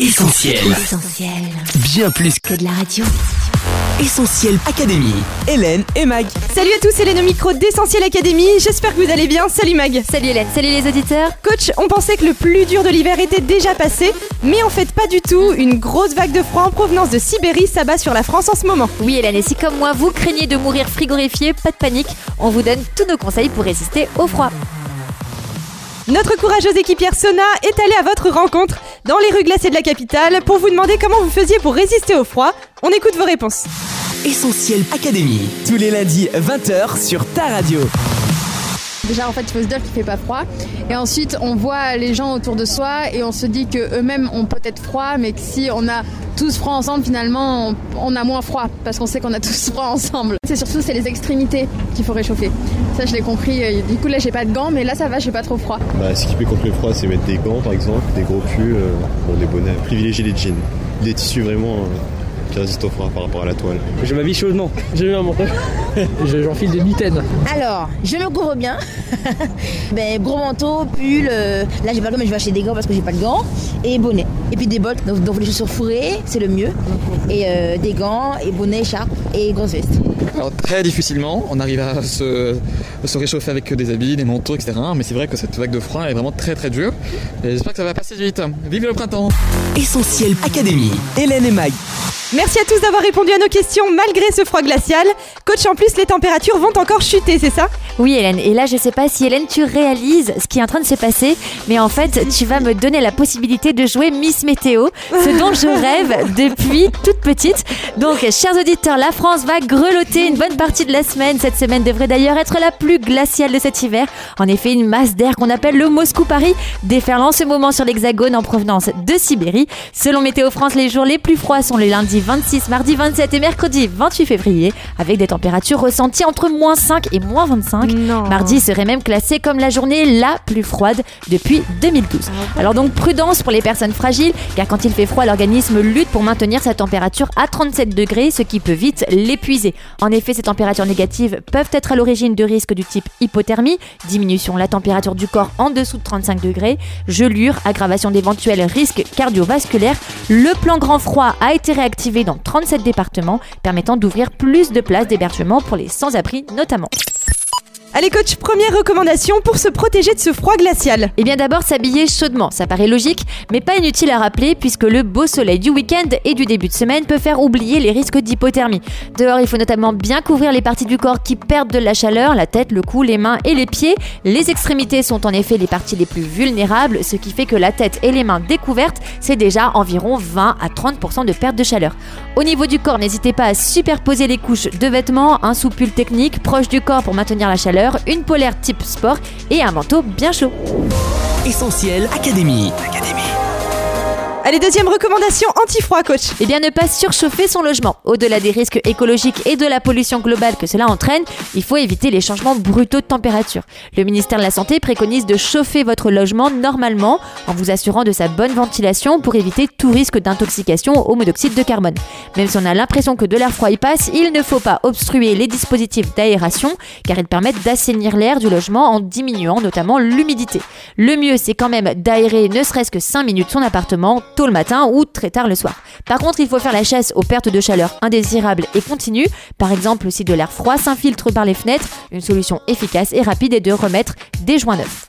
Essentiel. Essentiel. Bien plus Que de la radio. Essentiel Académie. Hélène et Mag. Salut à tous, Hélène au micro d'Essentiel Academy. J'espère que vous allez bien. Salut Mag. Salut Hélène, salut les auditeurs. Coach, on pensait que le plus dur de l'hiver était déjà passé, mais en fait pas du tout. Une grosse vague de froid en provenance de Sibérie s'abat sur la France en ce moment. Oui Hélène, et si comme moi vous craignez de mourir frigorifié, pas de panique, on vous donne tous nos conseils pour résister au froid. Notre courageuse équipière Sona est allée à votre rencontre dans les rues glacées de la capitale pour vous demander comment vous faisiez pour résister au froid. On écoute vos réponses. Essentiel Académie. Tous les lundis 20h sur ta radio. Déjà, en fait, il faut se dire qu'il fait pas froid. Et ensuite, on voit les gens autour de soi et on se dit que eux-mêmes ont peut-être froid, mais que si on a tous froid ensemble, finalement, on, a moins froid parce qu'on sait qu'on a tous froid ensemble. C'est surtout c'est les extrémités qu'il faut réchauffer. Ça, je l'ai compris. Et Du coup, là, j'ai pas de gants, mais là, ça va, j'ai pas trop froid. Bah, s'équiper contre le froid, c'est mettre des gants par exemple, des gros pulls, euh, bon, des bonnets. Privilégier les jeans. Des tissus vraiment euh, qui résistent au froid par rapport à la toile. Je m'habille chaudement. J'ai eu un manteau. Je- J'enfile des mitaines. Alors, je me couvre bien. ben, gros manteau, pull. euh, là, j'ai pas le gant, mais je vais acheter des gants parce que j'ai pas de gants. Et bonnet. Et puis des bottes, donc, donc les chaussures fourrées, c'est le mieux. Et euh, des gants, et bonnet, écharpe et grosse veste. Alors très difficilement, on arrive à se, se réchauffer avec des habits, des manteaux, etc. Mais c'est vrai que cette vague de froid est vraiment très très dure. Et j'espère que ça va passer vite. Vive le printemps Essentiel Académie. Hélène et Mag. Merci à tous d'avoir répondu à nos questions malgré ce froid glacial. Coach, en plus, les températures vont encore chuter, c'est ça? Oui Hélène, et là je sais pas si Hélène tu réalises ce qui est en train de se passer, mais en fait tu vas me donner la possibilité de jouer Miss Météo, ce dont je rêve depuis toute petite. Donc chers auditeurs, la France va grelotter une bonne partie de la semaine. Cette semaine devrait d'ailleurs être la plus glaciale de cet hiver. En effet, une masse d'air qu'on appelle le Moscou-Paris déferle en ce moment sur l'hexagone en provenance de Sibérie. Selon Météo France, les jours les plus froids sont le lundi 26, mardi 27 et mercredi 28 février, avec des températures ressenties entre moins 5 et moins 25. Non. Mardi serait même classé comme la journée la plus froide depuis 2012. Alors donc prudence pour les personnes fragiles, car quand il fait froid, l'organisme lutte pour maintenir sa température à 37 degrés, ce qui peut vite l'épuiser. En effet, ces températures négatives peuvent être à l'origine de risques du type hypothermie, diminution de la température du corps en dessous de 35 degrés, gelure, aggravation d'éventuels risques cardiovasculaires. Le plan grand froid a été réactivé dans 37 départements, permettant d'ouvrir plus de places d'hébergement pour les sans-abri notamment. Allez, coach, première recommandation pour se protéger de ce froid glacial. Et bien d'abord s'habiller chaudement, ça paraît logique, mais pas inutile à rappeler puisque le beau soleil du week-end et du début de semaine peut faire oublier les risques d'hypothermie. Dehors, il faut notamment bien couvrir les parties du corps qui perdent de la chaleur, la tête, le cou, les mains et les pieds. Les extrémités sont en effet les parties les plus vulnérables, ce qui fait que la tête et les mains découvertes, c'est déjà environ 20 à 30% de perte de chaleur. Au niveau du corps, n'hésitez pas à superposer les couches de vêtements, un sous-pull technique proche du corps pour maintenir la chaleur, une polaire type sport et un manteau bien chaud. Essentiel Académie. Allez, deuxième recommandation anti-froid, coach. Eh bien, ne pas surchauffer son logement. Au-delà des risques écologiques et de la pollution globale que cela entraîne, il faut éviter les changements brutaux de température. Le ministère de la Santé préconise de chauffer votre logement normalement en vous assurant de sa bonne ventilation pour éviter tout risque d'intoxication au monoxyde de carbone. Même si on a l'impression que de l'air froid y passe, il ne faut pas obstruer les dispositifs d'aération car ils permettent d'assainir l'air du logement en diminuant notamment l'humidité. Le mieux, c'est quand même d'aérer ne serait-ce que 5 minutes son appartement tôt le matin ou très tard le soir. Par contre, il faut faire la chasse aux pertes de chaleur indésirables et continues. Par exemple, si de l'air froid s'infiltre par les fenêtres, une solution efficace et rapide est de remettre des joints neufs.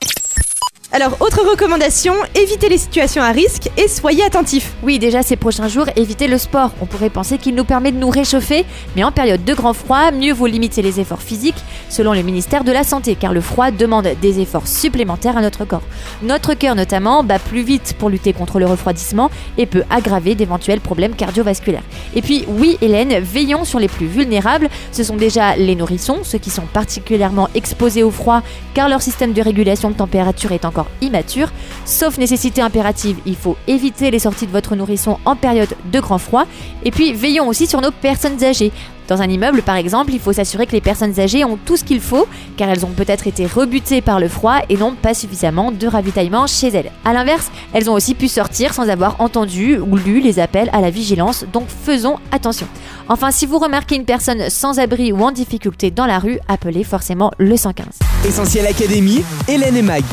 Alors, autre recommandation, évitez les situations à risque et soyez attentifs. Oui, déjà ces prochains jours, évitez le sport. On pourrait penser qu'il nous permet de nous réchauffer, mais en période de grand froid, mieux vaut limiter les efforts physiques, selon le ministère de la Santé, car le froid demande des efforts supplémentaires à notre corps. Notre cœur notamment bat plus vite pour lutter contre le refroidissement et peut aggraver d'éventuels problèmes cardiovasculaires. Et puis oui, Hélène, veillons sur les plus vulnérables. Ce sont déjà les nourrissons, ceux qui sont particulièrement exposés au froid, car leur système de régulation de température est encore immature. Sauf nécessité impérative, il faut éviter les sorties de votre nourrisson en période de grand froid. Et puis veillons aussi sur nos personnes âgées. Dans un immeuble, par exemple, il faut s'assurer que les personnes âgées ont tout ce qu'il faut, car elles ont peut-être été rebutées par le froid et n'ont pas suffisamment de ravitaillement chez elles. A l'inverse, elles ont aussi pu sortir sans avoir entendu ou lu les appels à la vigilance, donc faisons attention. Enfin, si vous remarquez une personne sans abri ou en difficulté dans la rue, appelez forcément le 115. Essentiel Académie, Hélène et Mag.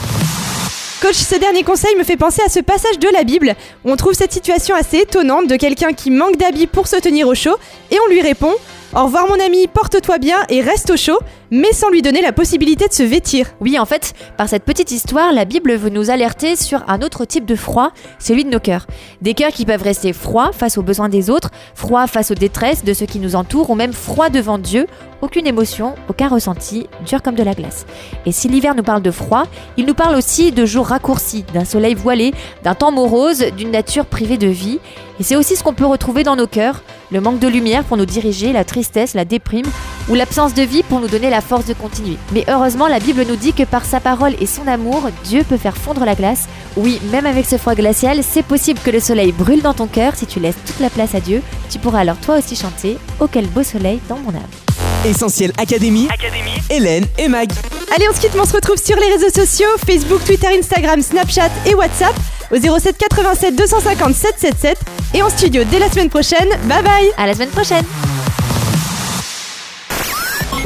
Coach, ce dernier conseil me fait penser à ce passage de la Bible. Où on trouve cette situation assez étonnante de quelqu'un qui manque d'habits pour se tenir au chaud et on lui répond Au revoir mon ami, porte-toi bien et reste au chaud, mais sans lui donner la possibilité de se vêtir. Oui, en fait, par cette petite histoire, la Bible veut nous alerter sur un autre type de froid, celui de nos cœurs. Des cœurs qui peuvent rester froids face aux besoins des autres, froids face aux détresses de ceux qui nous entourent, ou même froids devant Dieu, aucune émotion, aucun ressenti, dur comme de la glace. Et si l'hiver nous parle de froid, il nous parle aussi de jours raccourcis, d'un soleil voilé, d'un temps morose, d'une nature privée de vie. Et c'est aussi ce qu'on peut retrouver dans nos cœurs, le manque de lumière pour nous diriger, la tristesse, la déprime, ou l'absence de vie pour nous donner la force de continuer. Mais heureusement, la Bible nous dit que par sa parole et son amour, Dieu peut faire fondre la glace. Oui, même avec ce froid glacial, c'est possible que le soleil brûle dans ton cœur si tu laisses toute la place à Dieu. Tu pourras alors toi aussi chanter Oh quel beau soleil dans mon âme. Essentiel Académie, Hélène et Mag. Allez, on se quitte, mais on se retrouve sur les réseaux sociaux Facebook, Twitter, Instagram, Snapchat et WhatsApp au 07 87 250 777 et en studio dès la semaine prochaine. Bye bye À la semaine prochaine